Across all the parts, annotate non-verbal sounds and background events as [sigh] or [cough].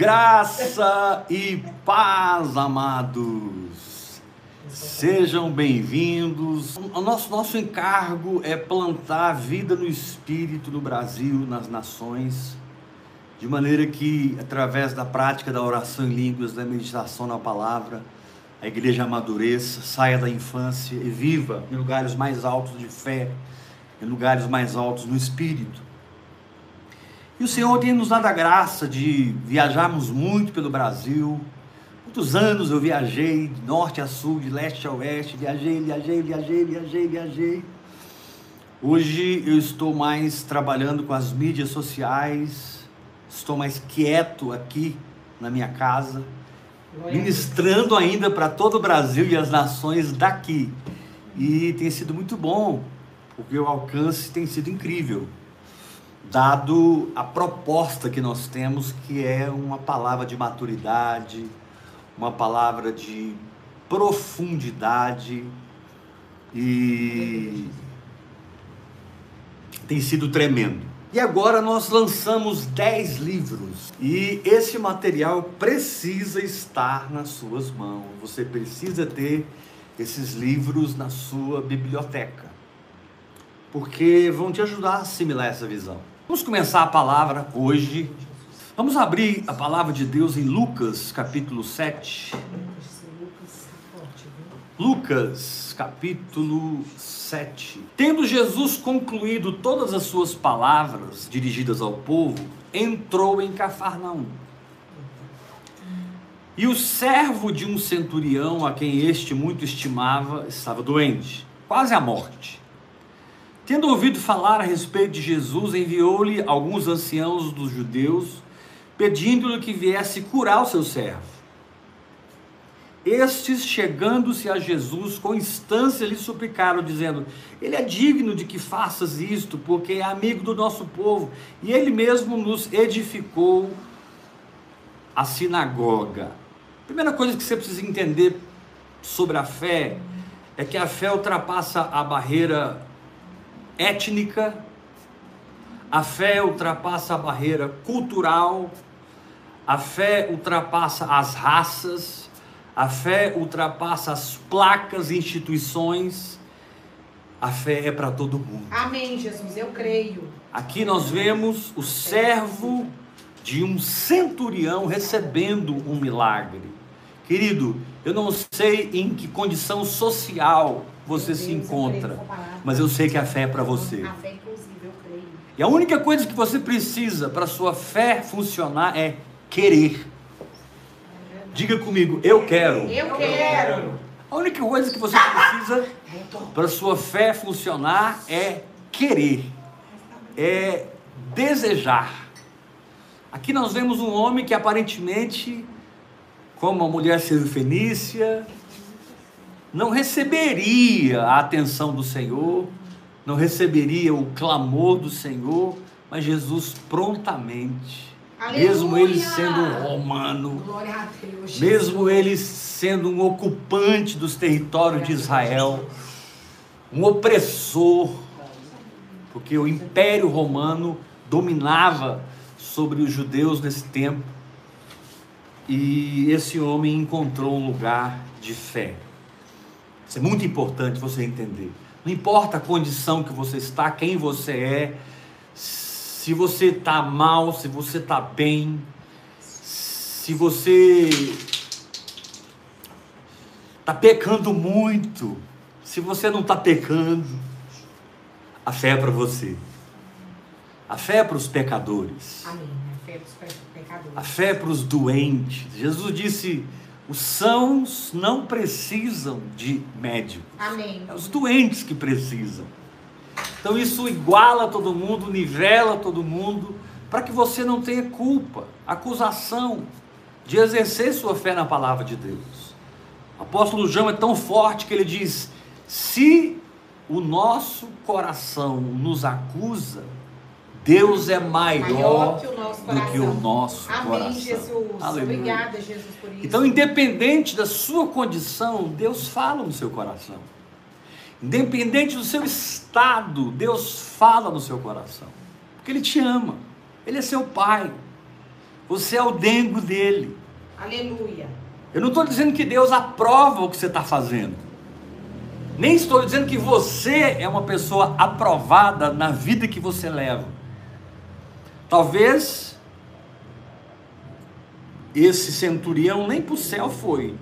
Graça e paz, amados. Sejam bem-vindos. O nosso, nosso encargo é plantar vida no Espírito no Brasil, nas nações, de maneira que, através da prática da oração em línguas, da meditação na palavra, a igreja amadureça, saia da infância e viva em lugares mais altos de fé, em lugares mais altos no Espírito. E o Senhor tem nos dado a graça de viajarmos muito pelo Brasil. Muitos anos eu viajei de norte a sul, de leste a oeste, viajei, viajei, viajei, viajei, viajei. Hoje eu estou mais trabalhando com as mídias sociais, estou mais quieto aqui na minha casa, ministrando ainda para todo o Brasil e as nações daqui. E tem sido muito bom, porque o alcance tem sido incrível dado a proposta que nós temos, que é uma palavra de maturidade, uma palavra de profundidade e tem sido tremendo. E agora nós lançamos 10 livros e esse material precisa estar nas suas mãos. Você precisa ter esses livros na sua biblioteca, porque vão te ajudar a assimilar essa visão. Vamos começar a palavra hoje. Vamos abrir a palavra de Deus em Lucas, capítulo 7. Lucas, capítulo 7. Tendo Jesus concluído todas as suas palavras dirigidas ao povo, entrou em Cafarnaum. E o servo de um centurião, a quem este muito estimava, estava doente, quase à morte. Tendo ouvido falar a respeito de Jesus, enviou-lhe alguns anciãos dos judeus, pedindo-lhe que viesse curar o seu servo. Estes, chegando-se a Jesus, com instância lhe suplicaram, dizendo: Ele é digno de que faças isto, porque é amigo do nosso povo, e ele mesmo nos edificou a sinagoga. Primeira coisa que você precisa entender sobre a fé é que a fé ultrapassa a barreira étnica, a fé ultrapassa a barreira cultural, a fé ultrapassa as raças, a fé ultrapassa as placas e instituições. A fé é para todo mundo. Amém, Jesus, eu creio. Aqui nós vemos o servo de um centurião recebendo um milagre. Querido, eu não sei em que condição social você se encontra, mas eu sei que a fé é para você. A fé, inclusive, eu creio. E a única coisa que você precisa para sua fé funcionar é querer. Diga comigo, eu quero. Eu quero. A única coisa que você precisa para sua fé funcionar é querer, é desejar. Aqui nós vemos um homem que aparentemente, como a mulher fenícia, não receberia a atenção do Senhor, não receberia o clamor do Senhor, mas Jesus prontamente, Aleluia! mesmo ele sendo um romano, Deus. mesmo ele sendo um ocupante dos territórios de Israel, um opressor, porque o Império Romano dominava sobre os judeus nesse tempo, e esse homem encontrou um lugar de fé. Isso é muito importante você entender. Não importa a condição que você está, quem você é, se você está mal, se você está bem, se você está pecando muito, se você não está pecando, a fé é para você. A fé é para os pecadores. Amém. A fé dos pe- pecadores. A fé é para os doentes. Jesus disse: os sãos não precisam de médico. Amém. É os doentes que precisam. Então isso iguala todo mundo, nivela todo mundo, para que você não tenha culpa, acusação de exercer sua fé na palavra de Deus. O apóstolo João é tão forte que ele diz: se o nosso coração nos acusa, Deus é maior, Maior que o nosso do coração. que o nosso Amém, coração. Jesus. Aleluia. Obrigada, Jesus, por isso. Então, independente da sua condição, Deus fala no seu coração. Independente do seu estado, Deus fala no seu coração. Porque Ele te ama. Ele é seu pai. Você é o dengo dele. Aleluia. Eu não estou dizendo que Deus aprova o que você está fazendo. Nem estou dizendo que você é uma pessoa aprovada na vida que você leva. Talvez esse centurião nem para o céu foi.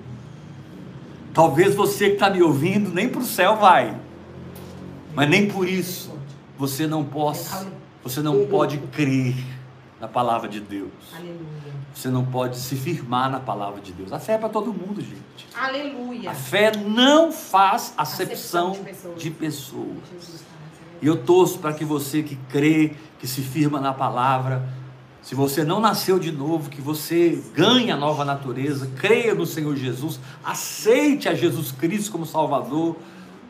Talvez você que está me ouvindo nem para o céu vai. Mas nem por isso você não possa, você não pode crer na palavra de Deus. Você não pode se firmar na palavra de Deus. A fé é para todo mundo, gente. Aleluia. A fé não faz acepção, Acepção de pessoas. de pessoas. E eu torço para que você que crê, que se firma na palavra, se você não nasceu de novo, que você ganhe a nova natureza, creia no Senhor Jesus, aceite a Jesus Cristo como Salvador,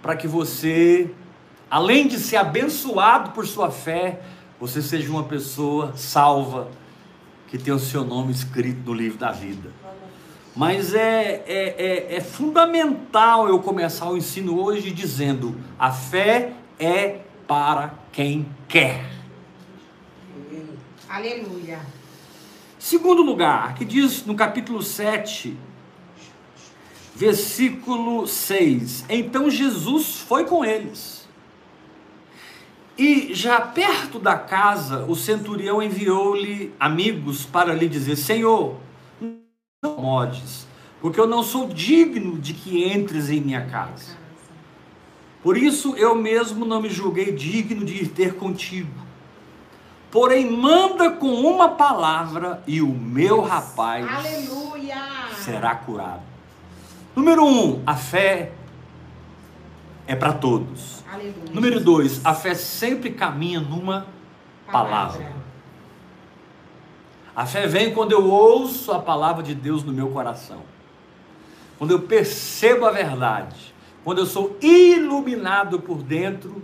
para que você, além de ser abençoado por sua fé, você seja uma pessoa salva, que tem o seu nome escrito no livro da vida. Mas é, é, é, é fundamental eu começar o ensino hoje dizendo: a fé é para quem quer. Aleluia. Segundo lugar, que diz no capítulo 7, versículo 6: Então Jesus foi com eles. E já perto da casa, o centurião enviou-lhe amigos para lhe dizer: Senhor, não modes, porque eu não sou digno de que entres em minha casa. Por isso eu mesmo não me julguei digno de ir ter contigo. Porém, manda com uma palavra e o meu rapaz Aleluia. será curado. Número um, a fé é para todos. Aleluia. Número dois, a fé sempre caminha numa palavra. A fé vem quando eu ouço a palavra de Deus no meu coração. Quando eu percebo a verdade. Quando eu sou iluminado por dentro,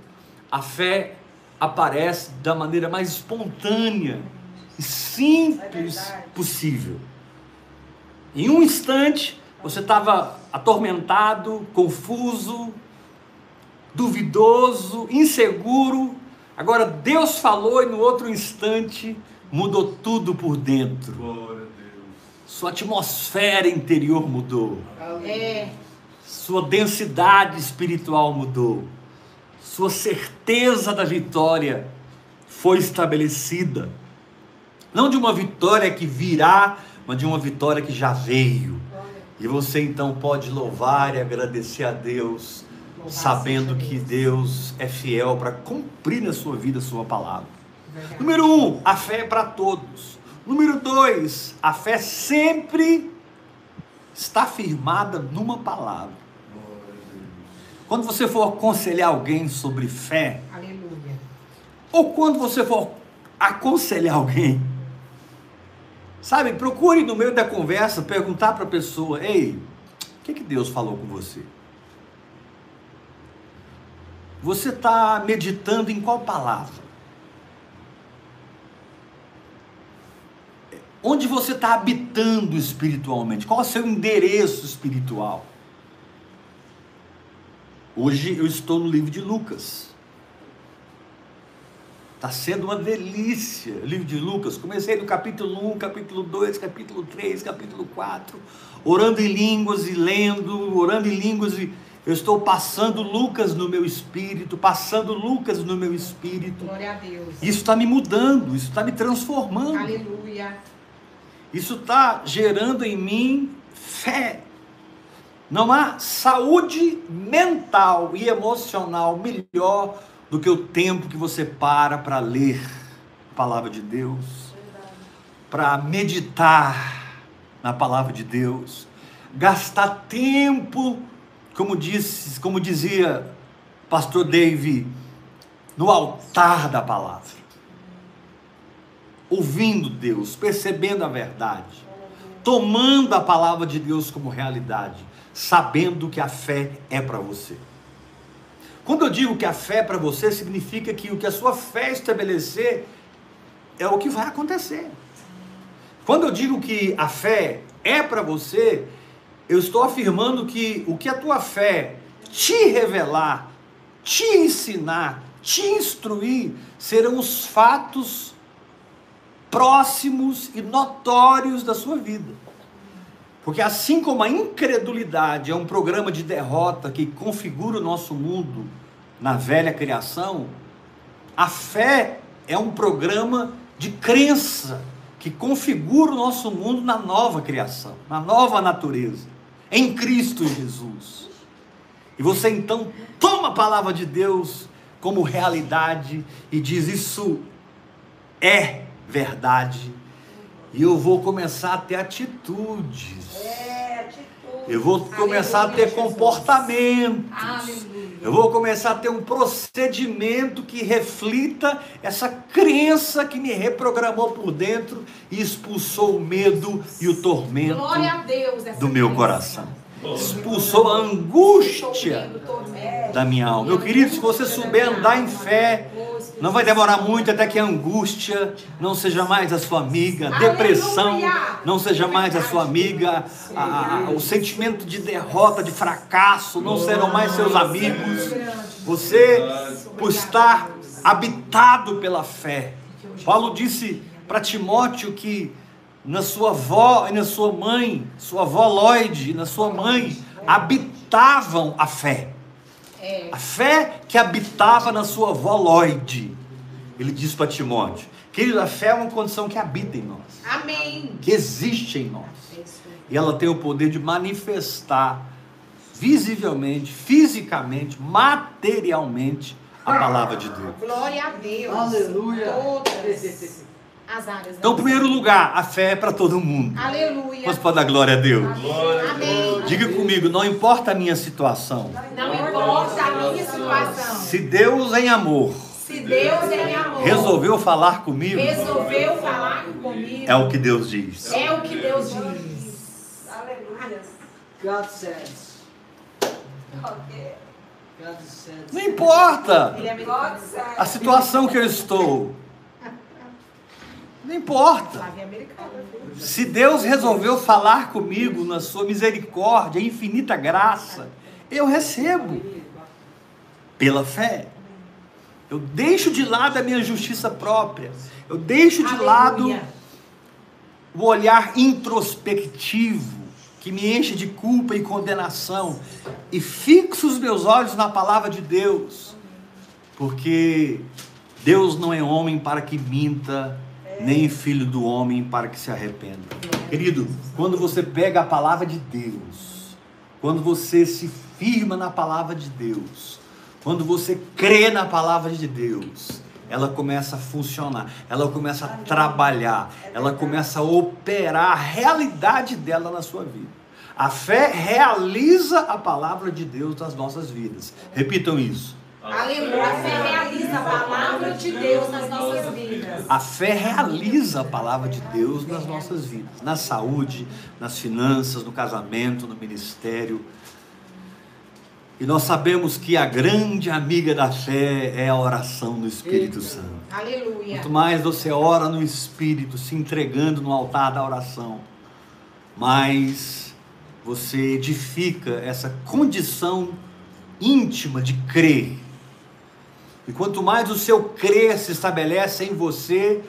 a fé aparece da maneira mais espontânea e simples É possível. Em um instante, você estava atormentado, confuso, duvidoso, inseguro. Agora Deus falou e no outro instante mudou tudo por dentro. Glória a Deus. Sua atmosfera interior mudou. É. Sua densidade espiritual mudou. Sua certeza da vitória foi estabelecida. Não de uma vitória que virá, mas de uma vitória que já veio. E você então pode louvar e agradecer a Deus, sabendo que Deus. É fiel para cumprir na sua vida a sua palavra. Número um, a fé é para todos. Número dois, a fé sempre está firmada numa palavra. Quando você for aconselhar alguém sobre fé, Aleluia. ou quando você for aconselhar alguém, sabe, procure no meio da conversa perguntar para a pessoa: Ei, o que, que Deus falou com você? Você está meditando em qual palavra? Onde você está habitando espiritualmente? Qual é o seu endereço espiritual? Hoje eu estou no livro de Lucas. Está sendo uma delícia o livro de Lucas. Comecei no capítulo 1, capítulo 2, capítulo 3, capítulo 4, orando em línguas e lendo, orando em línguas e eu estou passando Lucas no meu espírito, passando Lucas no meu espírito. Glória a Deus. Isso está me mudando, isso está me transformando. Aleluia. Isso está gerando em mim fé. Não há saúde mental e emocional melhor do que o tempo que você para para ler a palavra de Deus, para meditar na palavra de Deus, gastar tempo, como disse, como dizia pastor Dave, no altar da palavra ouvindo Deus, percebendo a verdade, tomando a palavra de Deus como realidade, sabendo que a fé é para você. Quando eu digo que a fé é para você, significa que o que a sua fé estabelecer é o que vai acontecer. Quando eu digo que a fé é para você, eu estou afirmando que o que a tua fé te revelar, te ensinar, te instruir, serão os fatos próximos e notórios da sua vida. Porque assim como a incredulidade é um programa de derrota que configura o nosso mundo na velha criação, a fé é um programa de crença que configura o nosso mundo na nova criação, na nova natureza, em Cristo Jesus. E você então toma a palavra de Deus como realidade e diz: Isso é verdade. E eu vou começar a ter atitudes. É, atitude. Eu vou começar a ter Jesus. comportamentos. Aleluia. Eu vou começar a ter um procedimento que reflita essa crença que me reprogramou por dentro e expulsou o medo e o tormento Deus. do meu coração. Expulsou a angústia da minha alma. Meu querido, se você souber andar em fé, não vai demorar muito até que a angústia não seja mais a sua amiga, a depressão não seja mais a sua amiga, a- a- o sentimento de derrota, de fracasso não serão mais seus amigos. Você, por estar habitado pela fé. Paulo disse para Timóteo que na sua avó e na sua mãe, sua avó Lloyd e na sua mãe, habitavam a fé. É. A fé que habitava na sua avó Lloyd. Ele diz para Timóteo: Querido, a fé é uma condição que habita em nós, Amém. que existe em nós. É. E ela tem o poder de manifestar visivelmente, fisicamente, materialmente a palavra de Deus. Glória a Deus. Aleluia. Todas as áreas. Então, em da primeiro lugar, a fé é para todo mundo. Aleluia. Vamos para dar glória a Deus. Amém. Amém. Diga comigo, não importa a minha situação. Não importa a minha situação. Se Deus em amor Se Deus em amor resolveu falar comigo, resolveu falar comigo, é o que Deus diz. é o que Deus diz. Aleluia. God says. God says. Não importa a situação que eu estou. Não importa. É americana. Se Deus resolveu falar comigo na sua misericórdia, infinita graça, eu recebo pela fé. Eu deixo de lado a minha justiça própria. Eu deixo de lado o olhar introspectivo que me enche de culpa e condenação e fixo os meus olhos na palavra de Deus, porque Deus não é homem para que minta, nem filho do homem para que se arrependa. Querido, quando você pega a palavra de Deus, quando você se firma na palavra de Deus, quando você crê na palavra de Deus, ela começa a funcionar, ela começa a trabalhar, ela começa a operar a realidade dela na sua vida. A fé realiza a palavra de Deus nas nossas vidas. Repitam isso. Aleluia. A fé realiza a palavra de Deus nas nossas vidas. A fé realiza a palavra de Deus nas nossas vidas, na saúde, nas finanças, no casamento, no ministério. E nós sabemos que a grande amiga da fé é a oração no Espírito Santo. Aleluia. Quanto mais você ora no Espírito, se entregando no altar da oração, mais você edifica essa condição íntima de crer. E quanto mais o seu crer se estabelece em você,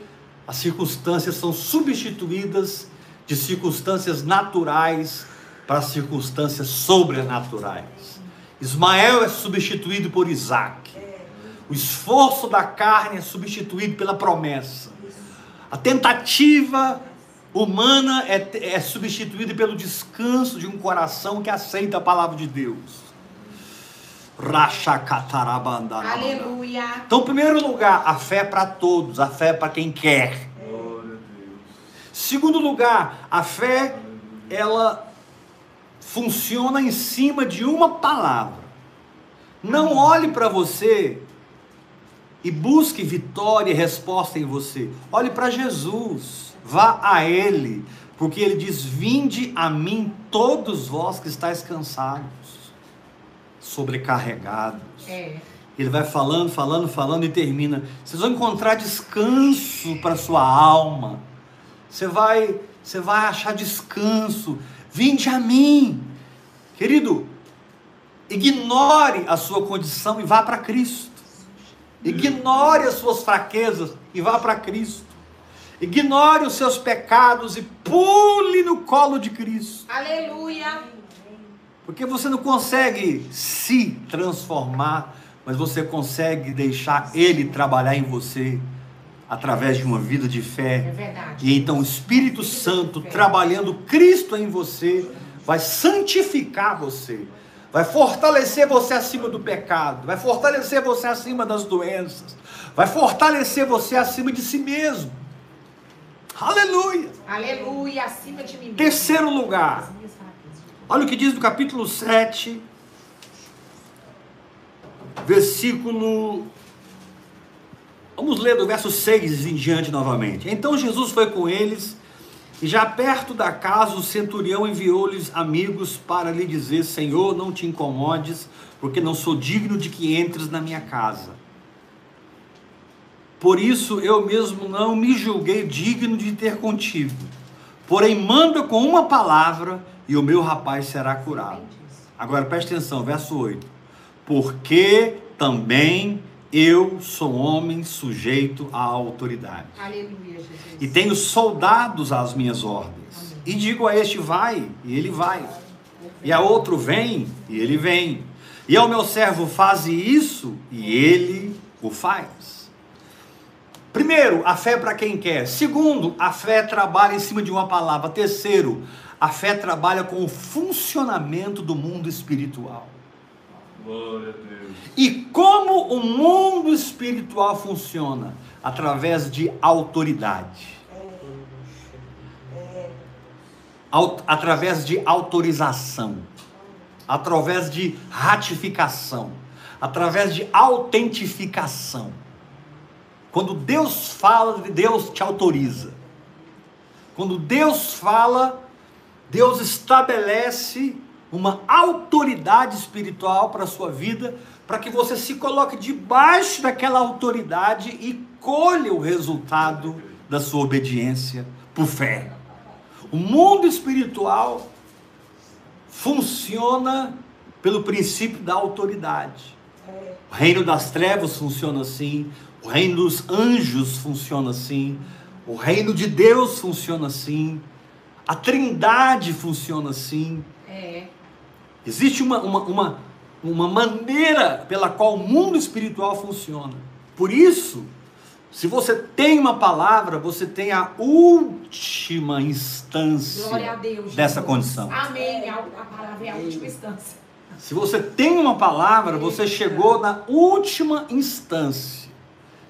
as circunstâncias são substituídas de circunstâncias naturais para circunstâncias sobrenaturais. Ismael é substituído por Isaac. O esforço da carne é substituído pela promessa. A tentativa humana é, é substituída pelo descanso de um coração que aceita a palavra de Deus. Aleluia. Então, em primeiro lugar, a fé é para todos, a fé é para quem quer. Glória. Segundo lugar, a fé ela funciona em cima de uma palavra. Não olhe para você e busque vitória e resposta em você. Olhe para Jesus, vá a Ele, porque Ele diz: Vinde a mim, todos vós que estáis cansados, sobrecarregados. É. Ele vai falando, falando, falando e termina. Vocês vão encontrar descanso para sua alma. Você vai, você vai achar descanso. Vinde a mim. Querido, ignore a sua condição e vá para Cristo. Ignore as suas fraquezas e vá para Cristo. Ignore os seus pecados e pule no colo de Cristo. Aleluia. Porque você não consegue se transformar, mas você consegue deixar Ele trabalhar em você através de uma vida de É fé. verdade. E então o Espírito Santo trabalhando Cristo em você vai santificar você, vai fortalecer você acima do pecado, vai fortalecer você acima das doenças, vai fortalecer você acima de si mesmo. Aleluia! Aleluia. Acima de mim. mesmo. Terceiro lugar. Olha o que diz no capítulo 7, versículo. Vamos ler do verso 6 em diante novamente. Então Jesus foi com eles, e já perto da casa, o centurião enviou-lhes amigos para lhe dizer: Senhor, não te incomodes, porque não sou digno de que entres na minha casa. Por isso eu mesmo não me julguei digno de ter contigo. Porém, manda com uma palavra e o meu rapaz será curado. Agora preste atenção, verso 8. Porque também eu sou homem sujeito à autoridade. Aleluia, Jesus. E tenho soldados às minhas ordens. E digo a este vai, e ele vai. E a outro vem, e ele vem. E ao meu servo faze isso, e ele o faz. Primeiro, a fé para quem quer. Segundo, a fé trabalha em cima de uma palavra. Terceiro, a fé trabalha com o funcionamento do mundo espiritual. Glória a Deus. E como o mundo espiritual funciona? Através de autoridade. Au- através de autorização. Através de ratificação. Através de autentificação. Quando Deus fala, Deus te autoriza. Quando Deus fala, Deus estabelece uma autoridade espiritual para a sua vida, para que você se coloque debaixo daquela autoridade e colha o resultado da sua obediência por fé. O mundo espiritual funciona pelo princípio da autoridade. O reino das trevas funciona assim, o reino dos anjos funciona assim, o reino de Deus funciona assim, a trindade funciona assim. É. Existe uma, uma, uma, uma maneira pela qual o mundo espiritual funciona. Por isso, se você tem uma palavra, você tem a última instância Deus. Dessa condição. Amém. A, a palavra é a última instância. Se você tem uma palavra, você chegou na última instância.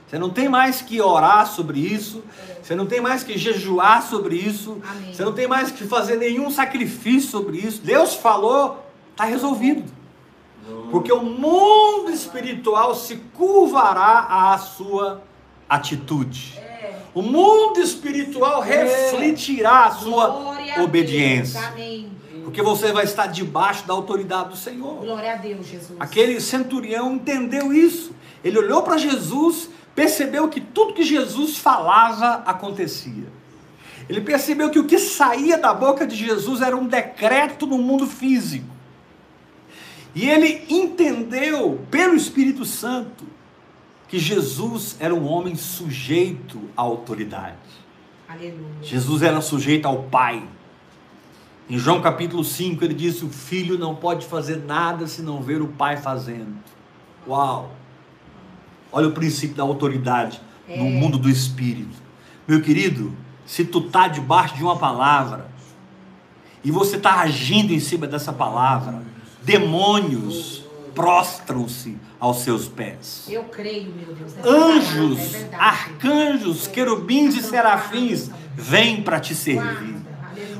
Você não tem mais que orar sobre isso, você não tem mais que jejuar sobre isso, Amém. você não tem mais que fazer nenhum sacrifício sobre isso. Deus falou, está resolvido. Porque o mundo espiritual se curvará à sua atitude. O mundo espiritual refletirá a sua obediência. Porque você vai estar debaixo da autoridade do Senhor. Glória a Deus, Jesus. Aquele centurião entendeu isso. Ele olhou para Jesus, percebeu que tudo que Jesus falava acontecia. Ele percebeu que o que saía da boca de Jesus era um decreto no mundo físico. E ele entendeu, pelo Espírito Santo, que Jesus era um homem sujeito à autoridade. Aleluia. Jesus era sujeito ao Pai. Em João capítulo 5, ele disse: O filho não pode fazer nada se não ver o Pai fazendo. Uau! Olha o princípio da autoridade no mundo do espírito. Meu querido, se tu tá debaixo de uma palavra e você está agindo em cima dessa palavra, demônios prostram-se aos seus pés Eu creio, meu Deus. palavra, anjos, é arcanjos, querubins e serafins vêm para te servir.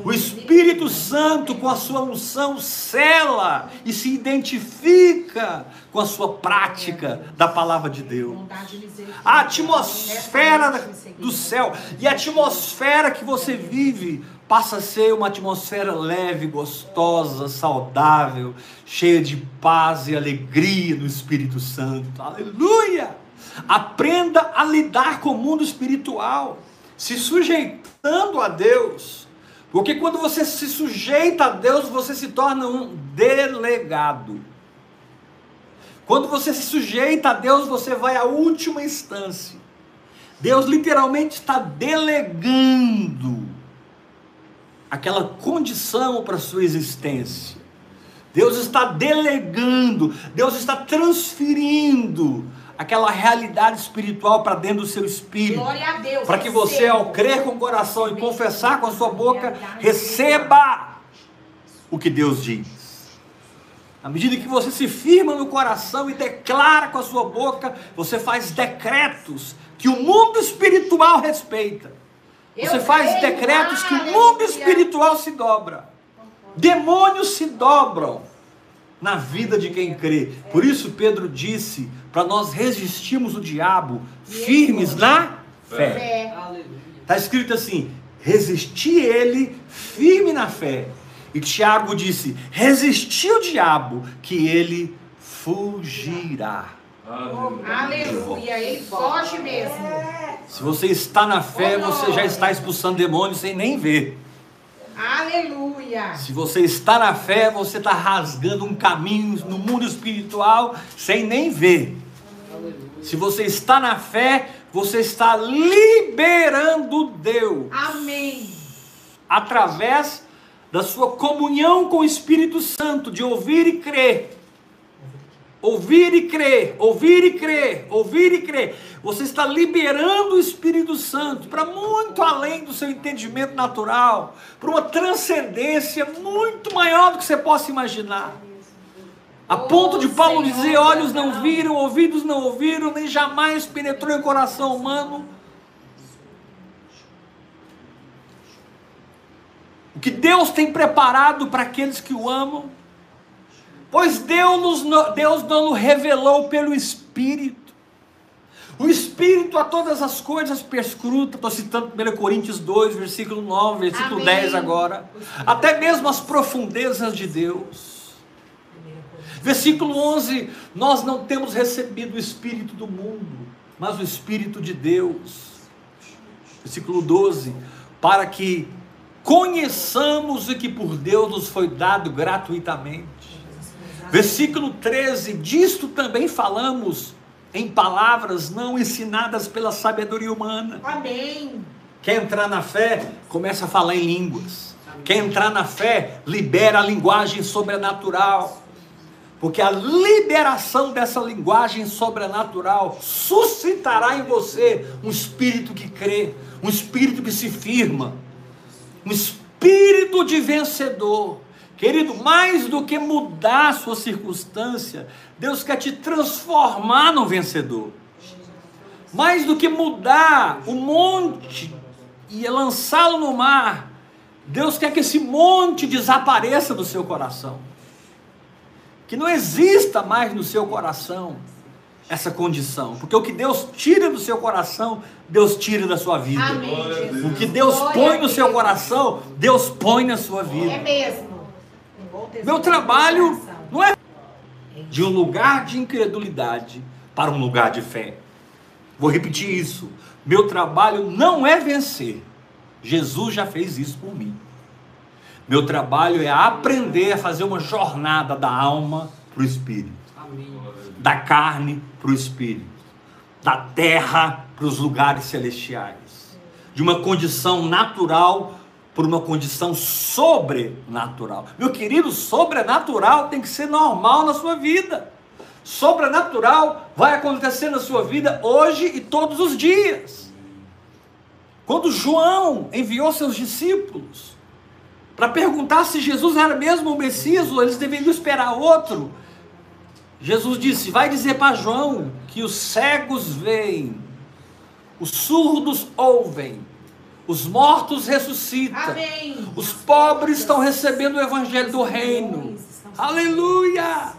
O Espírito Santo, com a sua unção, cela e se identifica com a sua prática da palavra de Deus. A atmosfera do céu e a atmosfera que você vive passa a ser uma atmosfera leve, gostosa, saudável, cheia de paz e alegria no Espírito Santo. Aleluia! Aprenda a lidar com o mundo espiritual, se sujeitando a Deus. Porque quando você se sujeita a Deus, você se torna um delegado. Quando você se sujeita a Deus, você vai à última instância. Deus literalmente está delegando aquela condição para a sua existência. Deus está delegando, Deus está transferindo aquela realidade espiritual para dentro do seu espírito. Para que você, ao crer com o coração e confessar com a sua boca, receba o que Deus diz. À medida que você se firma no coração e declara com a sua boca, você faz decretos que o mundo espiritual respeita. Você faz decretos que o mundo espiritual se dobra. Demônios se dobram na vida de quem crê. Por isso Pedro disse para nós resistirmos o diabo firmes na fé. Está escrito assim: resistir ele firme na fé. E Tiago disse: resistir o diabo, que ele fugirá. Aleluia. Aleluia. Ele foge mesmo. Se você está na fé, você já está expulsando demônios sem nem ver. Aleluia. Se você está na fé, você está rasgando um caminho no mundo espiritual sem nem ver. Aleluia. Se você está na fé, você está liberando Deus Amém. através da sua comunhão com o Espírito Santo, de ouvir e crer. Ouvir e crer, ouvir e crer, ouvir e crer. Você está liberando o Espírito Santo para muito além do seu entendimento natural, para uma transcendência muito maior do que você possa imaginar. A ponto de Paulo dizer: olhos não viram, ouvidos não ouviram, nem jamais penetrou em coração humano. O que Deus tem preparado para aqueles que o amam. Pois Deus, nos, Deus não nos revelou pelo Espírito. O Espírito a todas as coisas perscruta. Estou citando 1 Coríntios 2, versículo 9, versículo Amém. 10 agora. Até mesmo as profundezas de Deus. Versículo 11: Nós não temos recebido o Espírito do mundo, mas o Espírito de Deus. Versículo 12: Para que conheçamos o que por Deus nos foi dado gratuitamente. Versículo 13: Disto também falamos em palavras não ensinadas pela sabedoria humana. Amém. Quer entrar na fé, começa a falar em línguas. Quer entrar na fé, libera a linguagem sobrenatural. Porque a liberação dessa linguagem sobrenatural suscitará em você um espírito que crê, um espírito que se firma, um espírito de vencedor. Querido, mais do que mudar a sua circunstância, Deus quer te transformar num vencedor. Mais do que mudar o monte e lançá-lo no mar, Deus quer que esse monte desapareça do seu coração. Que não exista mais no seu coração essa condição. Porque o que Deus tira do seu coração, Deus tira da sua vida. Amém. O que Deus Glória põe no seu coração, Deus põe na sua É vida. mesmo. Meu trabalho não é de um lugar de incredulidade para um lugar de fé. Vou repetir isso. Meu trabalho não é vencer. Jesus já fez isso por mim. Meu trabalho é aprender a fazer uma jornada da alma para o espírito, Amém. da carne para o espírito, da terra para os lugares celestiais, de uma condição natural para uma condição sobrenatural. Meu querido, sobrenatural tem que ser normal na sua vida. Sobrenatural vai acontecer na sua vida hoje e todos os dias. Quando João enviou seus discípulos para perguntar se Jesus era mesmo o Messias ou eles deveriam esperar outro, Jesus disse: Vai dizer para João que os cegos veem, os surdos ouvem, os mortos ressuscitam, Amém. os pobres estão recebendo o evangelho do reino. Aleluia!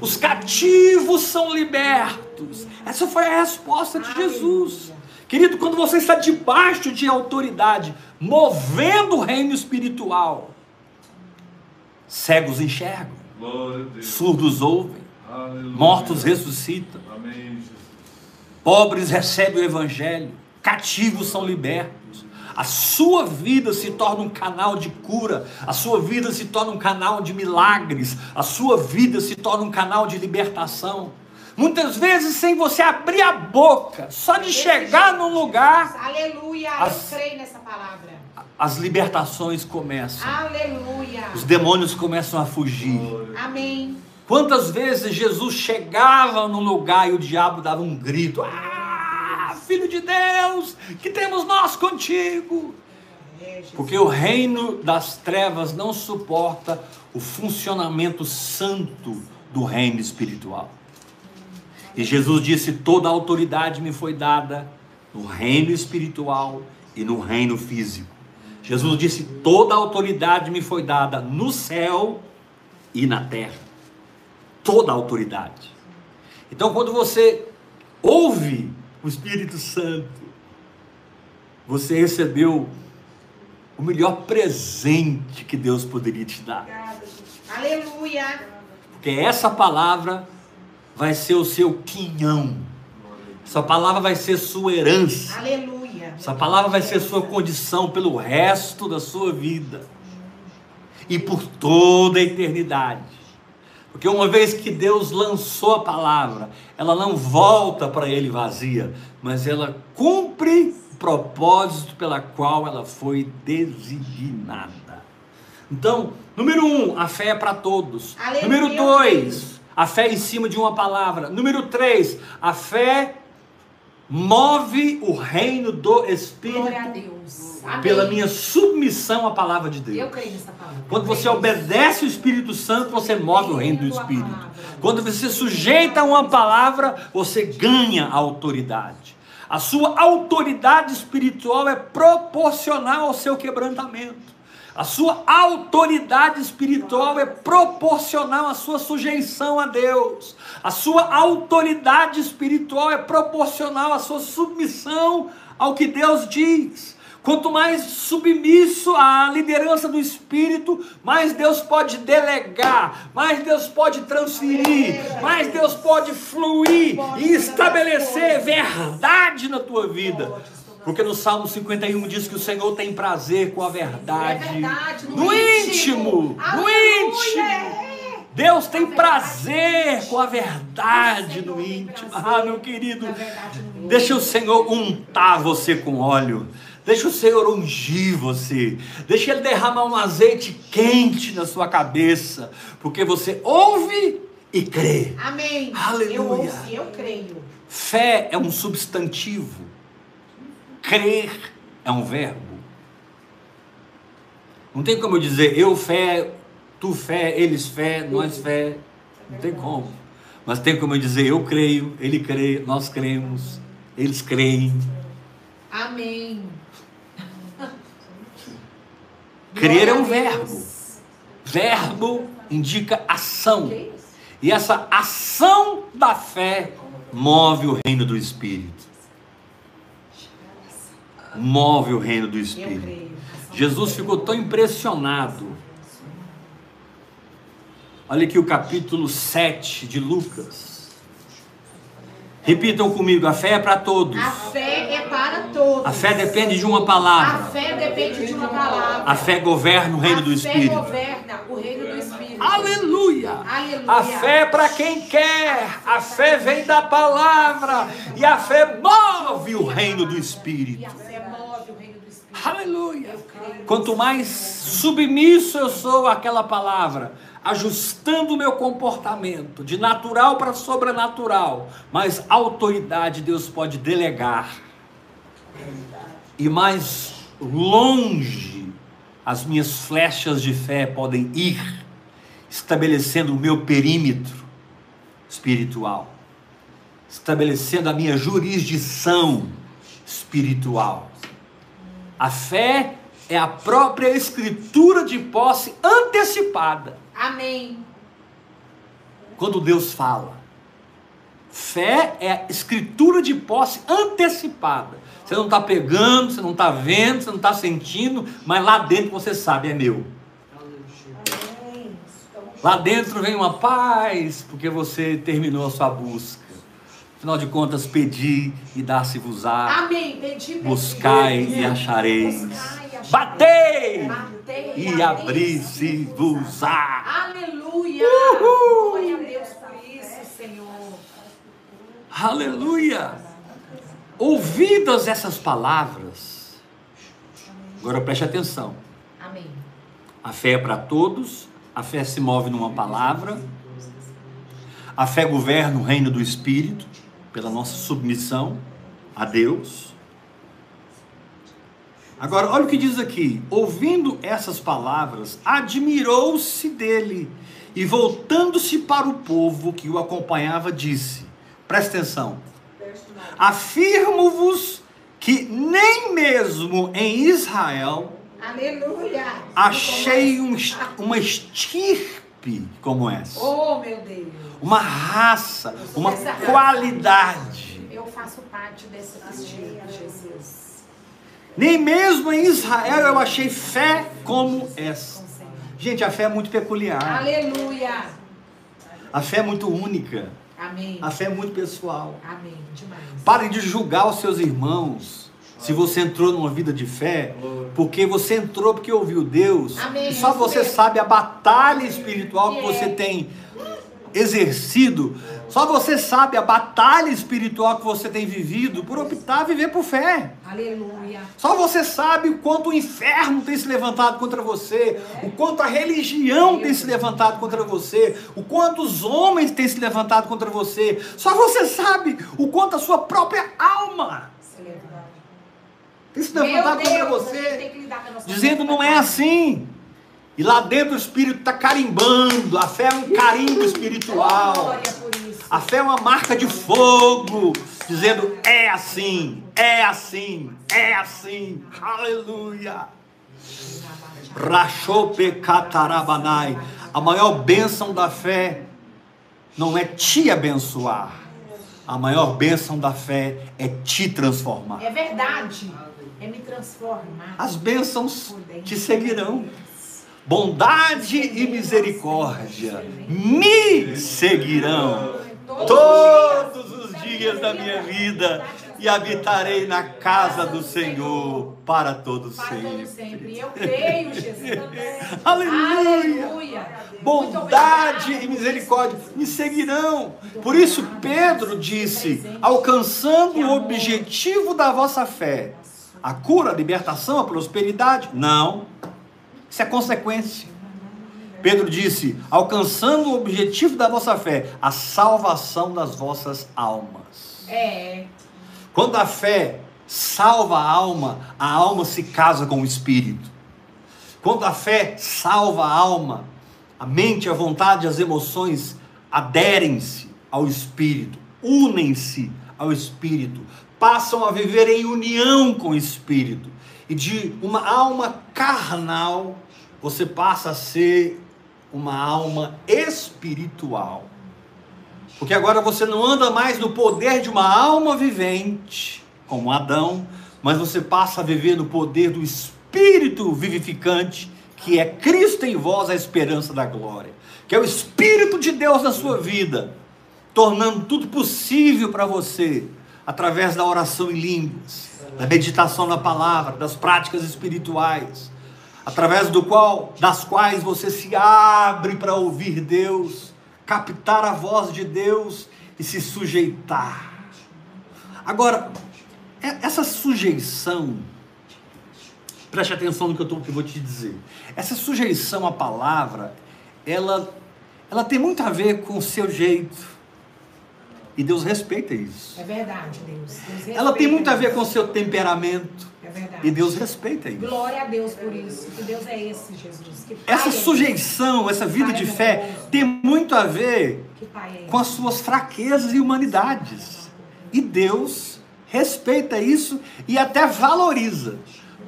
Os cativos são libertos. Essa foi a resposta de Jesus. Querido, quando você está debaixo de autoridade, movendo o reino espiritual, cegos enxergam, Glória a Deus. surdos ouvem, Aleluia. mortos ressuscitam, Amém, Jesus. pobres recebem o evangelho, cativos são libertos. A sua vida se torna um canal de cura, a sua vida se torna um canal de milagres, a sua vida se torna um canal de libertação. Muitas vezes sem você abrir a boca, só de chegar num lugar, Aleluia. As- Eu creio nessa palavra. as libertações começam. Aleluia. Os demônios começam a fugir. Amém. Quantas vezes Jesus chegava no lugar e o diabo dava um grito: Ah, filho de Deus, que temos nós contigo? Porque o reino das trevas não suporta o funcionamento santo do reino espiritual. E Jesus disse: Toda a autoridade me foi dada no reino espiritual e no reino físico. Jesus disse: Toda a autoridade me foi dada no céu e na terra. Toda autoridade. Então, quando você ouve o Espírito Santo, você recebeu o melhor presente que Deus poderia te dar. Aleluia. Porque essa palavra vai ser o seu quinhão. Essa palavra vai ser sua herança. Aleluia. Essa palavra vai ser sua condição pelo resto da sua vida. E por toda a eternidade. Porque uma vez que Deus lançou a palavra, ela não volta para ele vazia, mas ela cumpre o propósito pela qual ela foi designada. Então, número um, a fé é para todos. Aleluia. Número dois, a fé em cima de uma palavra. Número três, a fé move o reino do Espírito pela minha submissão à palavra de Deus. Eu creio nessa palavra. Quando você obedece o Espírito Santo, você move o reino do Espírito. Quando você sujeita a uma palavra, você ganha autoridade. A sua autoridade espiritual é proporcional ao seu quebrantamento. A sua autoridade espiritual é proporcional à sua sujeição a Deus. A sua autoridade espiritual é proporcional à sua submissão ao que Deus diz. Quanto mais submisso à liderança do Espírito, mais Deus pode delegar, mais Deus pode transferir, mais Deus pode fluir e estabelecer verdade na tua vida. Porque no Salmo 51 diz que o Senhor tem prazer com a verdade, É verdade, no no íntimo, íntimo. no íntimo. Deus tem prazer com a verdade no íntimo. Ah, meu querido, deixa o Senhor untar você com óleo. Deixa o Senhor ungir você. Deixa Ele derramar um azeite quente na sua cabeça. Porque você ouve e crê. Amém. Aleluia. Eu ouço e eu creio. Fé é um substantivo. Crer é um verbo. Não tem como eu dizer eu fé, tu fé, eles fé, nós fé. Não tem como. Mas tem como eu dizer eu creio, ele crê, nós cremos, eles creem. Amém. Crer é um verbo. Verbo indica ação. E essa ação da fé move o reino do Espírito. Move o reino do Espírito. Jesus ficou tão impressionado. Olha aqui o capítulo 7 de Lucas. Repitam comigo: a fé é para todos. A fé é para todos. A fé depende de uma A palavra. fé depende de uma palavra. A fé governa o reino A do fé Espírito. governa o reino do Espírito. Aleluia! Aleluia. A fé é para quem quer, a fé vem da palavra e a fé move o reino do E Espírito. a fé move o reino do Espírito. Aleluia! Quanto mais submisso eu sou àquela palavra, ajustando o meu comportamento de natural para sobrenatural, mais autoridade Deus pode delegar. E mais longe as minhas flechas de fé podem ir, estabelecendo o meu perímetro espiritual, estabelecendo a minha jurisdição espiritual. A fé é a própria escritura de posse antecipada. Amém. Quando Deus fala, fé é a escritura de posse antecipada. Você não está pegando, você não está vendo, você não está sentindo, mas lá dentro você sabe, é meu. Lá dentro vem uma paz, porque você terminou a sua busca. Afinal de contas, pedi e dá-se-vos-á. Amém. Pedi, pedi. Buscai e achareis. Buscai e achareis. Batei Batei e abri-se-vos-á. Aleluia. Uhul. Glória a Deus por isso, Senhor. Aleluia! Ouvidas essas palavras, agora preste atenção. Amém. A fé é para todos, a fé se move numa palavra, a fé governa o reino do Espírito, pela nossa submissão a Deus. Agora, olha o que diz aqui: ouvindo essas palavras, admirou-se dele e, voltando-se para o povo que o acompanhava, disse: presta atenção, afirmo-vos que nem mesmo em Israel Aleluia. achei um, uma estirpe como essa, Oh, meu Deus. uma raça, uma qualidade. Eu faço parte desse estilo, Jesus. Nem mesmo em Israel eu achei fé como essa. Gente, a fé é muito peculiar. Aleluia. A fé é muito única. Amém. A fé é muito pessoal. Amém. Demais. Pare de julgar os seus irmãos se você entrou numa vida de fé, porque você entrou porque ouviu Deus. Amém, E só você sabe a batalha espiritual que você tem exercido. Só você sabe a batalha espiritual que você tem vivido por optar a viver por fé. Aleluia. Só você sabe o quanto o inferno tem se levantado contra você, o quanto a religião tem se levantado contra você, o quanto os homens têm se levantado contra você. Só você sabe o quanto a sua própria alma Celebrar. tem se levantado Deus, contra você, dizendo não é própria assim. E lá dentro o Espírito está carimbando, a fé é um carimbo espiritual. A fé é uma marca de fogo, dizendo é assim, é assim, é assim. Aleluia. Rachope catarabanai. A maior bênção da fé não é te abençoar. A maior bênção da fé é te transformar. É verdade. É me transformar. As bênçãos te seguirão. Bondade e misericórdia me seguirão todos os dias da minha vida e habitarei na casa do Senhor para todo Para todo sempre. Eu creio, Jesus. [laughs] Aleluia! Bondade e misericórdia me seguirão. Por isso, Pedro disse: alcançando o objetivo da vossa fé, a cura, a libertação, a prosperidade. Não, isso é consequência. Pedro disse: alcançando o objetivo da vossa fé, a salvação das vossas almas. É. Quando a fé salva a alma, a alma se casa com o espírito. Quando a fé salva a alma, a mente, a vontade, as emoções aderem-se ao espírito, unem-se ao espírito, passam a viver em união com o espírito. E de uma alma carnal, você passa a ser uma alma espiritual. Porque agora você não anda mais no poder de uma alma vivente, como Adão, mas você passa a viver no poder do Espírito vivificante, que é Cristo em vós, a esperança da glória. Que é o Espírito de Deus na sua vida, tornando tudo possível para você, através da oração em línguas, da meditação na palavra, das práticas espirituais, através do qual, das quais você se abre para ouvir Deus, captar a voz de Deus e se sujeitar. Agora, é- essa sujeição, preste atenção no que eu, tô, que eu vou te dizer. Essa sujeição à palavra, ela, ela tem muito a ver com o seu jeito. E Deus respeita isso. É verdade, Deus. Deus Ela tem muito a ver com o seu temperamento. É verdade. E Deus respeita isso. Glória a Deus por isso. Que Deus é esse, Jesus. Essa é sujeição, essa vida de fé, tem muito a ver é com as suas fraquezas e humanidades. E Deus respeita isso e até valoriza.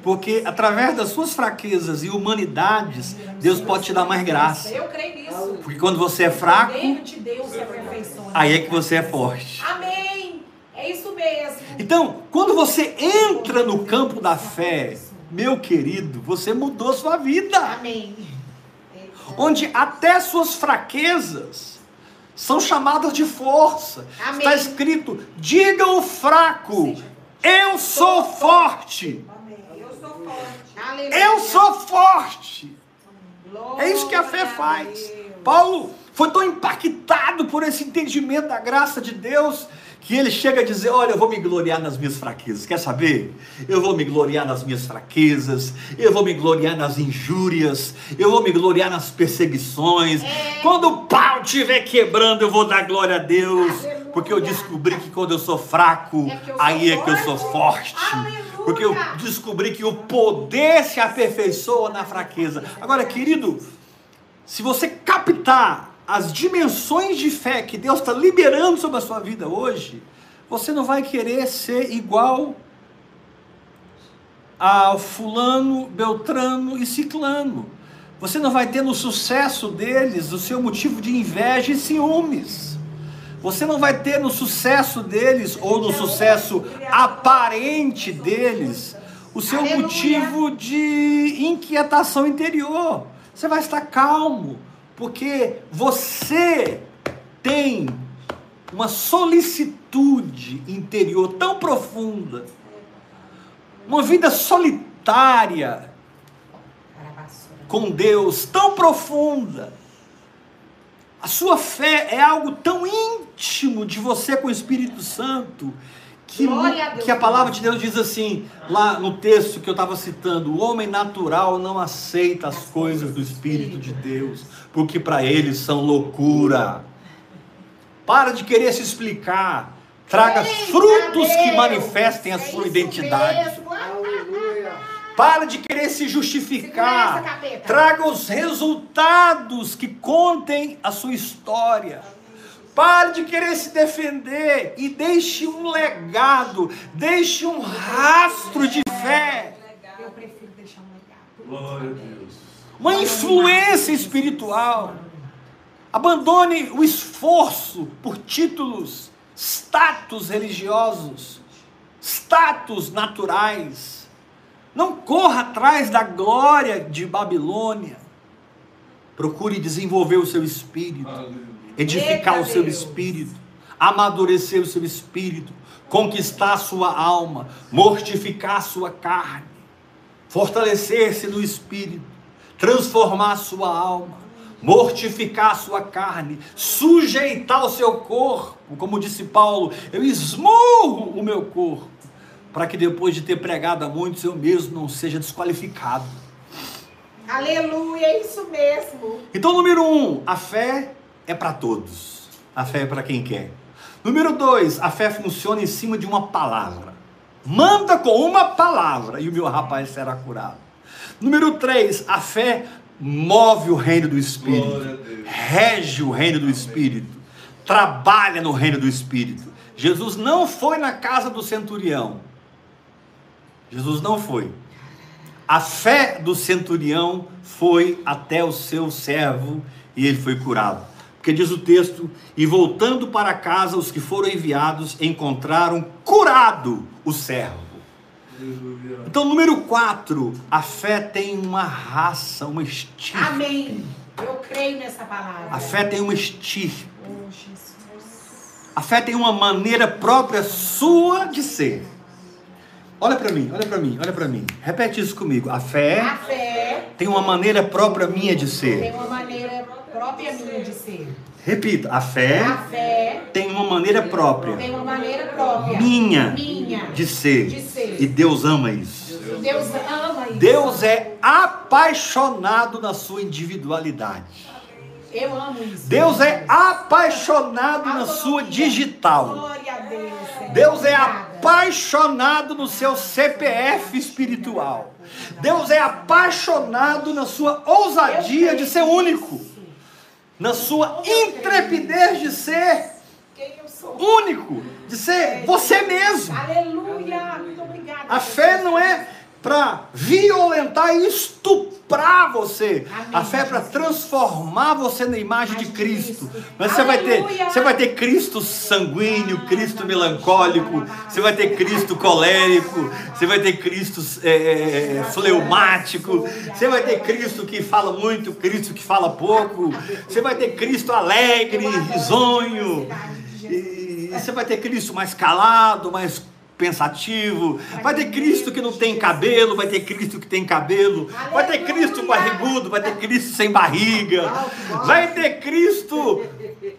Porque através das suas fraquezas e humanidades, Deus pode te dar mais graça. Eu creio nisso. Porque quando você é fraco, aí é que você é forte. Amém. É isso mesmo. Então, quando você entra no campo da fé, meu querido, você mudou sua vida. Amém. onde até suas fraquezas são chamadas de força. Amém. Está escrito: diga o fraco, eu sou forte. Eu sou forte. Aleluia. Eu sou forte. É isso que a fé faz. Paulo foi tão impactado por esse entendimento da graça de Deus que ele chega a dizer: Olha, eu vou me gloriar nas minhas fraquezas. Quer saber? Eu vou me gloriar nas minhas fraquezas, eu vou me gloriar nas injúrias, eu vou me gloriar nas perseguições. É. Quando o pau estiver quebrando, eu vou dar glória a Deus, Aleluia. porque eu descobri que quando eu sou fraco, É sou aí é que eu sou forte. forte. Aleluia. Porque eu descobri que o poder se aperfeiçoa na fraqueza. Agora, querido, se você captar as dimensões de fé que Deus está liberando sobre a sua vida hoje, você não vai querer ser igual a fulano, beltrano e ciclano. Você não vai ter no sucesso deles o seu motivo de inveja e ciúmes. Você não vai ter no sucesso deles ou no sucesso aparente deles o seu motivo de inquietação interior. Você vai estar calmo, porque você tem uma solicitude interior tão profunda, uma vida solitária com Deus tão profunda. A sua fé é algo tão íntimo de você com o Espírito Santo que, a que a palavra de Deus diz assim, lá no texto que eu estava citando: o homem natural não aceita as coisas do Espírito de Deus, porque para eles são loucura. Para de querer se explicar. Traga frutos que manifestem a é sua isso identidade. Para de querer se justificar. Traga os resultados que contem a sua história. Pare de querer se defender e deixe um legado, deixe um rastro de fé, Eu prefiro deixar um legado. Glória a Deus. uma influência espiritual. Abandone o esforço por títulos, status religiosos, status naturais. Não corra atrás da glória de Babilônia. Procure desenvolver o seu espírito, Aleluia. Edificar Eita o seu Deus. espírito, amadurecer o seu espírito, conquistar a sua alma, mortificar a sua carne, fortalecer-se no espírito, transformar a sua alma, mortificar a sua carne, sujeitar o seu corpo, como disse Paulo, eu esmurro o meu corpo, para que depois de ter pregado a muitos eu mesmo não seja desqualificado. Aleluia, é isso mesmo. Então, número um, a fé é para todos. A fé é para quem quer. Número dois, a fé funciona em cima de uma palavra. Manda com uma palavra e o meu rapaz será curado. Número três, a fé move o reino do Espírito, rege o reino do Espírito, trabalha no reino do Espírito. Jesus não foi na casa do centurião. Jesus não foi. A fé do centurião foi até o seu servo e ele foi curado. Porque diz o texto: E voltando para casa, os que foram enviados encontraram curado o servo. Então, número 4, a fé tem uma raça, uma estirpe. Amém. Eu creio nessa palavra. A fé tem uma estirpe. Oh. A fé tem uma maneira própria sua de ser. Olha para mim, olha para mim, olha para mim. Repete isso comigo. A fé A fé tem uma maneira própria minha de tem ser. uma maneira própria minha de ser. Repita, a A fé fé tem uma maneira própria tem uma maneira própria. minha Minha. de ser. De ser. E Deus ama isso. Deus ama isso. Deus é apaixonado na sua individualidade. Eu amo isso. Deus é apaixonado na sua digital. Glória a Deus. Deus é apaixonado no seu CPF espiritual. Deus é apaixonado na sua ousadia de ser único, na sua intrepidez de ser único, de ser você mesmo. Aleluia. Muito obrigada. A fé não é para violentar e estuprar você. Amém, A fé é para transformar você na imagem de Cristo. Mas você vai ter, você vai ter Cristo sanguíneo, Cristo melancólico, você vai ter Cristo colérico, você vai ter Cristo é, é, é, fleumático, você vai ter Cristo que fala muito, Cristo que fala pouco, você vai ter Cristo alegre, risonho. E você vai ter Cristo mais calado, mais pensativo. Vai ter Cristo que não tem cabelo, vai ter Cristo que tem cabelo. Vai ter Cristo barrigudo, vai ter Cristo sem barriga. Vai ter Cristo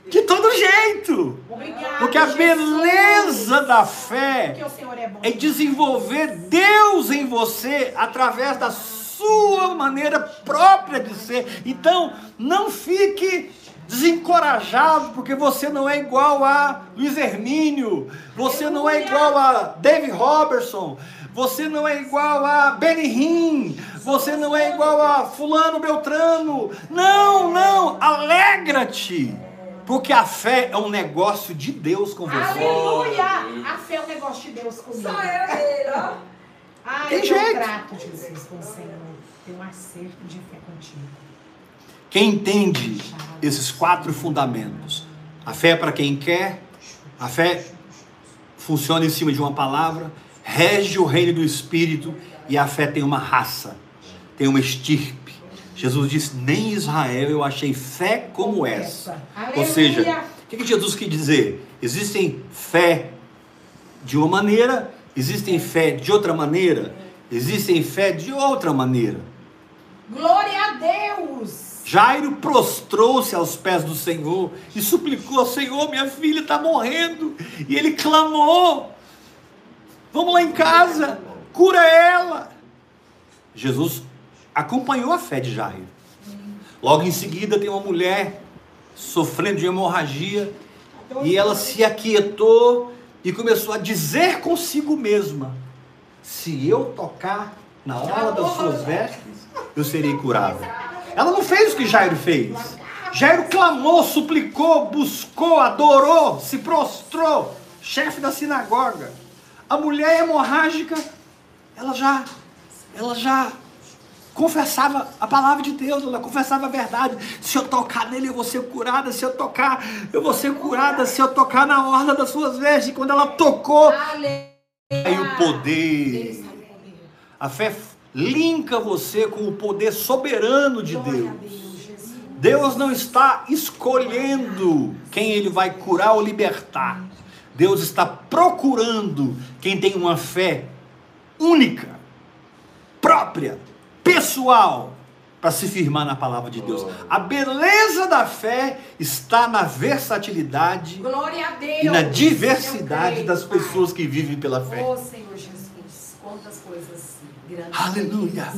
De todo jeito. Porque a beleza da fé é é desenvolver Deus em você através da sua maneira própria de ser. Então, não fique desencorajado porque você não é igual a Luiz Hermínio, você não é igual a Dave Robertson, você não é igual a Benny Hinn, você não é igual a fulano Beltrano. Não, não, alegra-te. Porque a fé é um negócio de Deus com você. Aleluia! A fé é um negócio de Deus comigo. Tem eu jeito. trato, Jesus, com o Senhor. Tem um acerto de fé. Quem entende esses quatro fundamentos? A fé é para quem quer, a fé funciona em cima de uma palavra, rege o reino do Espírito e a fé tem uma raça, tem uma estirpe. Jesus disse: Nem em Israel eu achei fé como essa. Aleluia. Ou seja, o que, que Jesus quis dizer? Existem fé de uma maneira, existem fé de outra maneira, existem fé de outra maneira. Glória a Deus! Jairo prostrou-se aos pés do Senhor e suplicou: Senhor, minha filha está morrendo. E ele clamou: Vamos lá em casa, cura ela. Jesus acompanhou a fé de Jairo. Logo em seguida, tem uma mulher sofrendo de hemorragia e ela se aquietou e começou a dizer consigo mesma: Se eu tocar na orla das suas vestes, eu serei curada. Ela não fez o que Jairo fez. Jairo clamou, suplicou, buscou, adorou, se prostrou, chefe da sinagoga. A mulher hemorrágica, ela já, ela já confessava a palavra de Deus, ela confessava a verdade. Se eu tocar nele, eu vou ser curada. Se eu tocar, eu vou ser curada. Se eu tocar na orla das suas vestes, quando ela tocou, aí o poder. A fé linka você com o poder soberano de Deus. Deus, não está escolhendo quem ele vai curar ou libertar. Deus está procurando quem tem uma fé única, própria, pessoal, para se firmar na palavra de Deus. A beleza da fé está na versatilidade Glória a Deus. e na diversidade creio, das pessoas que vivem pela fé. Oh, Senhor Jesus, quantas coisas. Aleluia.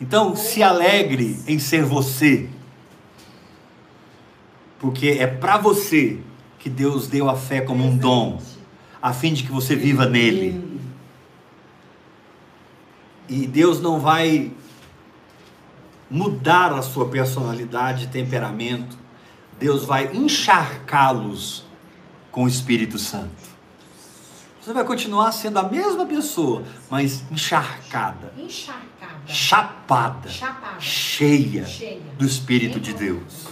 Então, se alegre em ser você. Porque é para você que Deus deu a fé como um dom, a fim de que você viva nele. E Deus não vai mudar a sua personalidade e temperamento. Deus vai encharcá-los com o Espírito Santo. Você vai continuar sendo a mesma pessoa, mas encharcada Encharcada. chapada, Chapada. cheia Cheia. do Espírito de Deus.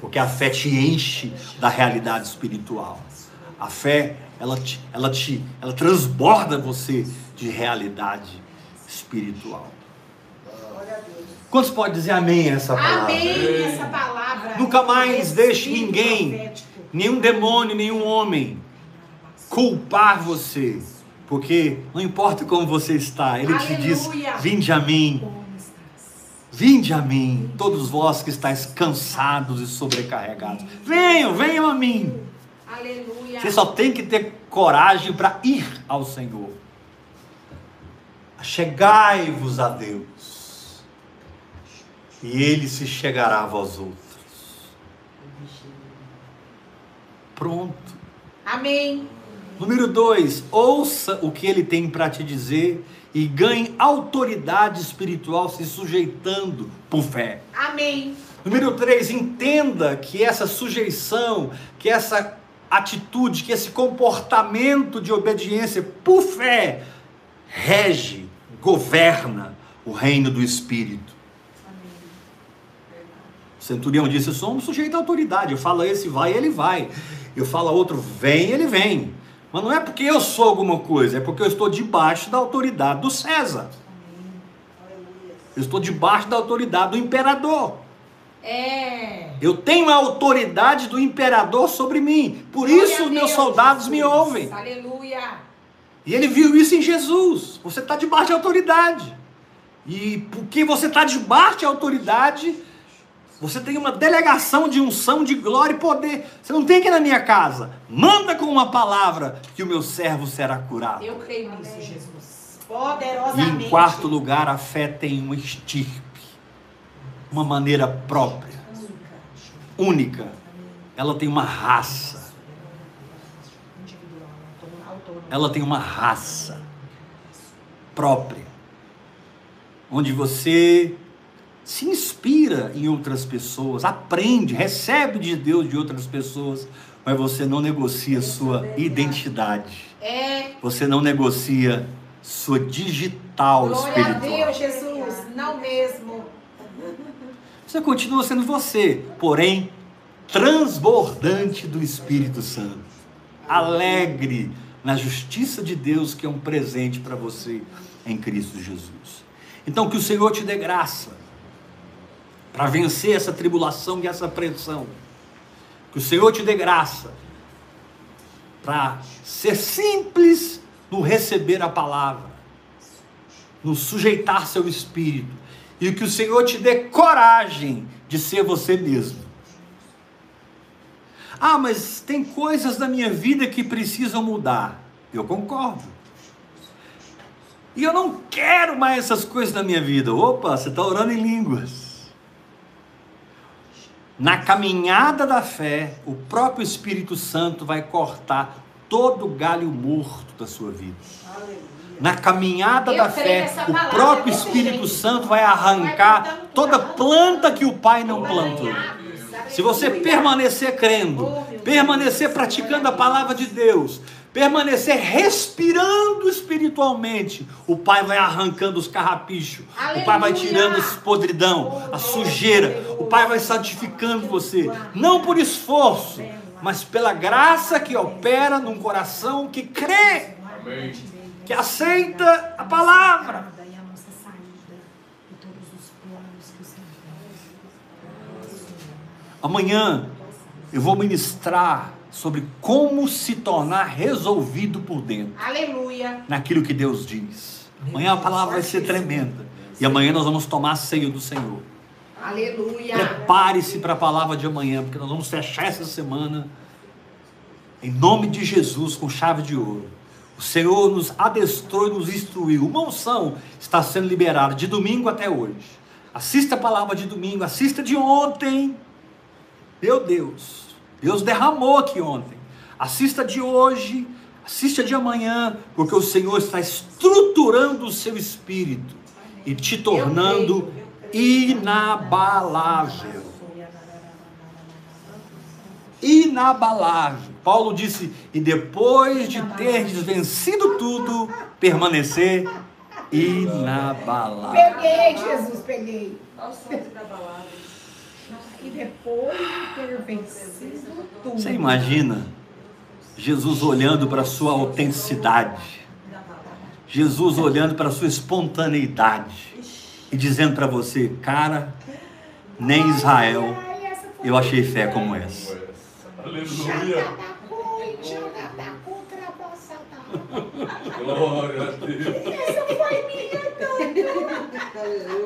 Porque a fé te enche da realidade espiritual. A fé, ela te, ela te, ela transborda você de realidade espiritual. Quantos podem dizer amém a essa palavra? Amém. Essa palavra. Nunca mais deixe ninguém, nenhum demônio, nenhum homem culpar você. Porque não importa como você está, ele te diz: Aleluia. vinde a mim. Vinde a mim, todos vós que estáis cansados e sobrecarregados. Venham, venham a mim. Aleluia. Você só tem que ter coragem para ir ao Senhor. Chegai-vos a Deus, e Ele se chegará a vós outros. Pronto. Amém. Número dois, ouça o que Ele tem para te dizer e ganhe autoridade espiritual se sujeitando por fé. Amém. Número 3, entenda que essa sujeição, que essa atitude, que esse comportamento de obediência por fé rege, governa o reino do Espírito. O centurião disse: somos sujeitos à autoridade. Eu falo esse vai, ele vai. Eu falo a outro vem, ele vem. Mas não é porque eu sou alguma coisa, é porque eu estou debaixo da autoridade do César. Eu estou debaixo da autoridade do imperador. É. Eu tenho a autoridade do imperador sobre mim. Por Glória isso os meus soldados me Jesus. ouvem. Aleluia. E ele viu isso em Jesus. Você está debaixo de autoridade. E porque você está debaixo de autoridade, Você tem uma delegação de unção, de glória e poder. Você não tem que ir na minha casa. Manda com uma palavra que o meu servo será curado. Eu creio nisso, Jesus. E Poderosamente. em quarto lugar, a fé tem uma estirpe, uma maneira própria, única. Ela tem uma raça. Ela tem uma raça própria, onde você se inspira em outras pessoas, aprende, recebe de Deus de outras pessoas, mas você não negocia sua identidade. É. Você não negocia sua digital Glória a espiritual. Deus, Jesus. Não mesmo. Você continua sendo você, porém transbordante do Espírito Santo. Alegre na justiça de Deus que é um presente para você em Cristo Jesus. Então que o Senhor te dê graça para vencer essa tribulação e essa pressão. Que o Senhor te dê graça para ser simples no receber a palavra, no sujeitar seu espírito, e que o Senhor te dê coragem de ser você mesmo. Ah, mas tem coisas na minha vida que precisam mudar. Eu concordo. E eu não quero mais essas coisas na minha vida. Opa, você está orando em línguas. Na caminhada da fé, o próprio Espírito Santo vai cortar todo galho morto da sua vida. Na caminhada Eu da fé, o próprio eu Espírito. Santo vai arrancar toda planta que o Pai não plantou. Se você permanecer crendo, permanecer praticando a palavra de Deus, permanecer respirando espiritualmente, o Pai vai arrancando os carrapichos, o Pai vai Aleluia. tirando esse podridão, a sujeira, o Pai vai santificando você, não por esforço, mas pela graça que opera num coração que crê, que aceita a palavra. Amanhã eu vou ministrar sobre como se tornar resolvido por dentro, Aleluia. naquilo que Deus diz. Amanhã a palavra vai ser tremenda. E amanhã nós vamos tomar a ceia do Senhor. Aleluia. Prepare-se para a palavra de amanhã, porque nós vamos fechar essa semana em nome de Jesus com chave de ouro. O Senhor nos adestrou e nos instruiu. Uma unção está sendo liberada de domingo até hoje. Assista a palavra de domingo, assista de ontem. Meu Deus, Deus derramou aqui ontem. Assista de hoje, assista de amanhã, porque o Senhor está estruturando o seu espírito e te tornando inabalável. Inabalável. Paulo disse: e depois de ter vencido tudo, permanecer inabalável. Peguei, Jesus, peguei. E depois de ter vencido tudo. Você imagina Jesus olhando para a sua autenticidade, Jesus olhando para a sua espontaneidade e dizendo para você, cara, nem Israel eu achei fé como essa. Aleluia. Glória a Deus. Aleluia. [laughs]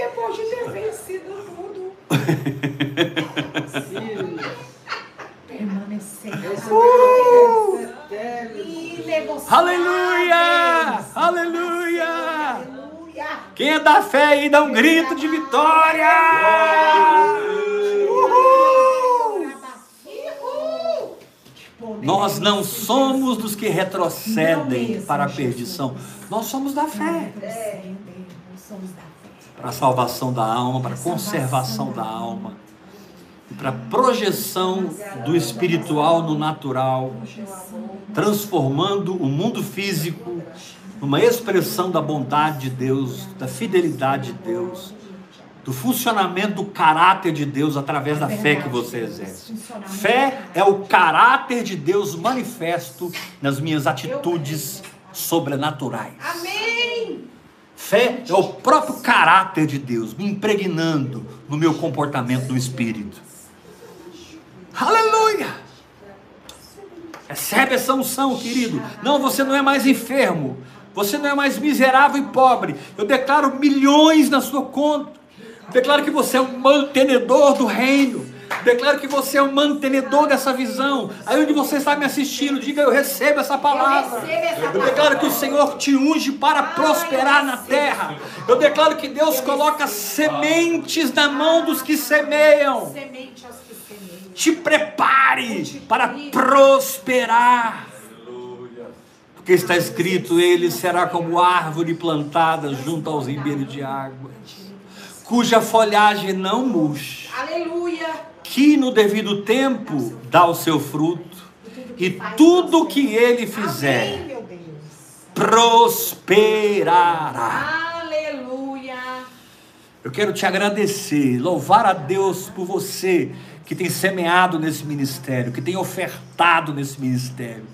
Depois de ter vencido tudo, [laughs] permanecer. Negociar. Aleluia! Aleluia! Aleluia. Quem é da fé aí dá um grito de vitória! Uhul! Nós não somos dos que retrocedem para a perdição. Nós somos da fé. somos da fé. Para a salvação da alma, para a conservação da alma. E para a projeção do espiritual no natural. Transformando o mundo físico numa expressão da bondade de Deus, da fidelidade de Deus, do funcionamento do caráter de Deus através da fé que você exerce. Fé é o caráter de Deus manifesto nas minhas atitudes sobrenaturais. Amém. Fé é o próprio caráter de Deus me impregnando no meu comportamento do Espírito. Aleluia! Recebe essa unção, querido. Não, você não é mais enfermo. Você não é mais miserável e pobre. Eu declaro milhões na sua conta. Declaro que você é um mantenedor do reino. Declaro que você é um mantenedor dessa visão. Aí onde você está me assistindo, diga eu recebo essa palavra. Eu recebo essa Eu declaro que o Senhor te unge para prosperar na terra. Eu declaro que Deus coloca sementes na mão dos que semeiam. Te prepare para prosperar. Aleluia. Porque está escrito: Ele será como árvore plantada junto aos ribeiros de água, cuja folhagem não murcha, Aleluia. que no devido tempo dá o seu fruto, e tudo que ele fizer Amém, prosperará. Aleluia. Eu quero te agradecer, louvar a Deus por você que tem semeado nesse ministério, que tem ofertado nesse ministério.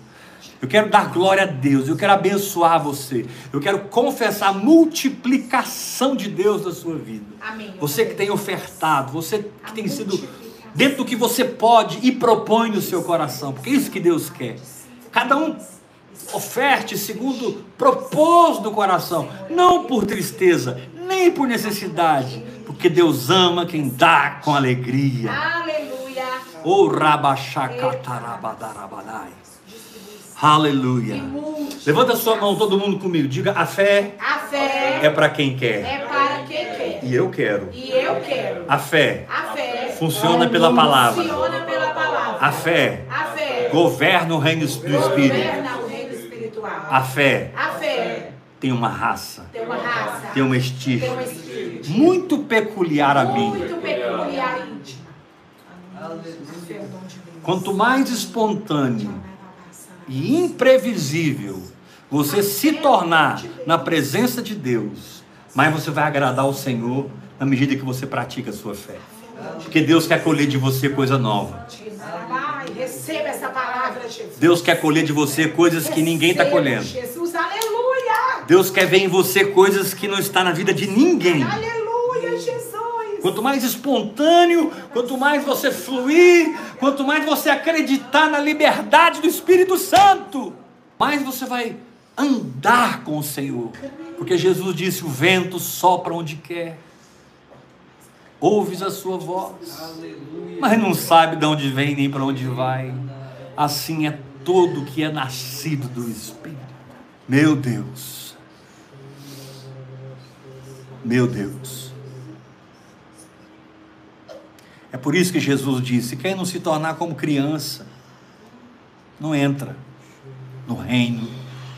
Eu quero dar glória a Deus, eu quero abençoar você, eu quero confessar a multiplicação de Deus na sua vida. Amém. Você que tem ofertado, você que tem sido dentro do que você pode e propõe no seu coração, porque é isso que Deus quer. Cada um oferte segundo propôs no coração, não por tristeza, nem por necessidade, porque Deus ama quem dá com alegria. Aleluia. Oh, rabachacatarabadarabadai. Aleluia. Levanta sua mão, todo mundo comigo. Diga: a fé A fé é para quem quer. é para quem quer. E eu quero. E eu quero. A fé A fé funciona pela palavra. funciona pela palavra. A fé A fé governa o reino do Espírito. governa o reino espiritual. A fé A fé tem uma raça, tem uma raça, tem uma tem um espírito muito peculiar a mim. muito peculiar e íntimo. Quanto mais espontâneo e imprevisível você se tornar na presença de Deus, mais você vai agradar o Senhor na medida que você pratica a sua fé. Porque Deus quer colher de você coisa nova. Receba essa palavra, Jesus. Deus quer colher de você coisas que ninguém está colhendo. Jesus, aleluia. Deus quer ver em você coisas que não está na vida de ninguém. Aleluia. Quanto mais espontâneo, quanto mais você fluir, quanto mais você acreditar na liberdade do Espírito Santo, mais você vai andar com o Senhor. Porque Jesus disse: o vento sopra onde quer, ouves a sua voz, mas não sabe de onde vem nem para onde vai. Assim é todo que é nascido do Espírito. Meu Deus, meu Deus. É por isso que Jesus disse: quem não se tornar como criança, não entra no reino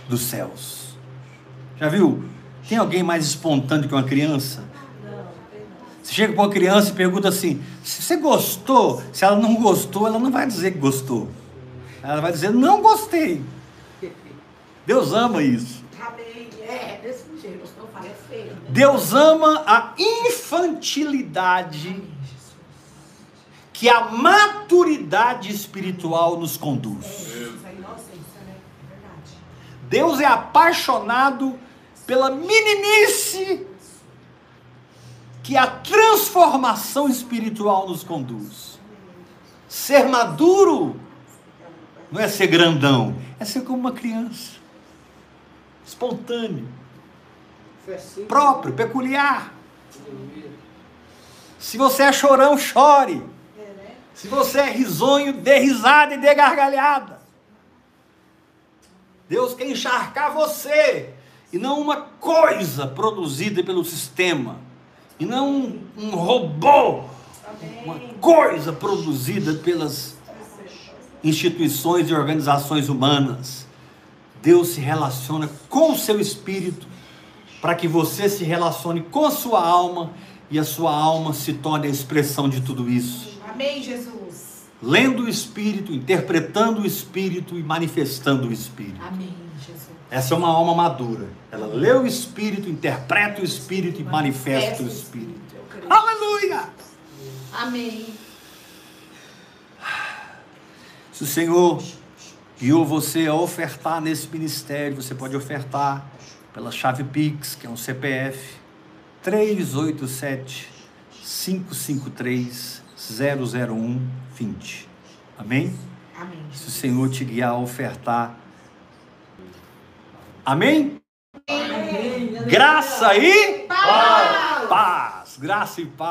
dos céus. Já viu? Tem alguém mais espontâneo que uma criança? Você chega para uma criança e pergunta assim: se você gostou? Se ela não gostou, ela não vai dizer que gostou. Ela vai dizer: não gostei. Deus ama isso. Amém. É, feio. né? Deus ama a infantilidade que a maturidade espiritual nos conduz. Deus é apaixonado pela meninice que a transformação espiritual nos conduz. Ser maduro não é ser grandão, é ser como uma criança, espontâneo, próprio, peculiar. Se você é chorão, chore. Se você é risonho, dê risada e dê gargalhada. Deus quer encharcar você e não uma coisa produzida pelo sistema, e não um, um robô, uma coisa produzida pelas instituições e organizações humanas. Deus se relaciona com o seu espírito para que você se relacione com a sua alma e a sua alma se torne a expressão de tudo isso. Amém, Jesus. Lendo o espírito, interpretando o espírito e manifestando o espírito. Amém, Jesus. Essa é uma alma madura. Ela lê o Espírito, interpreta o Espírito e manifesta o Espírito. Aleluia! Amém. Se o Senhor guiou você a ofertar nesse ministério, você pode ofertar pela chave Pix, que é um CPF 387 553 001 20. Amém? Amém. Se o Senhor te guiar a ofertar. Amém? Graça e paz. graça e paz.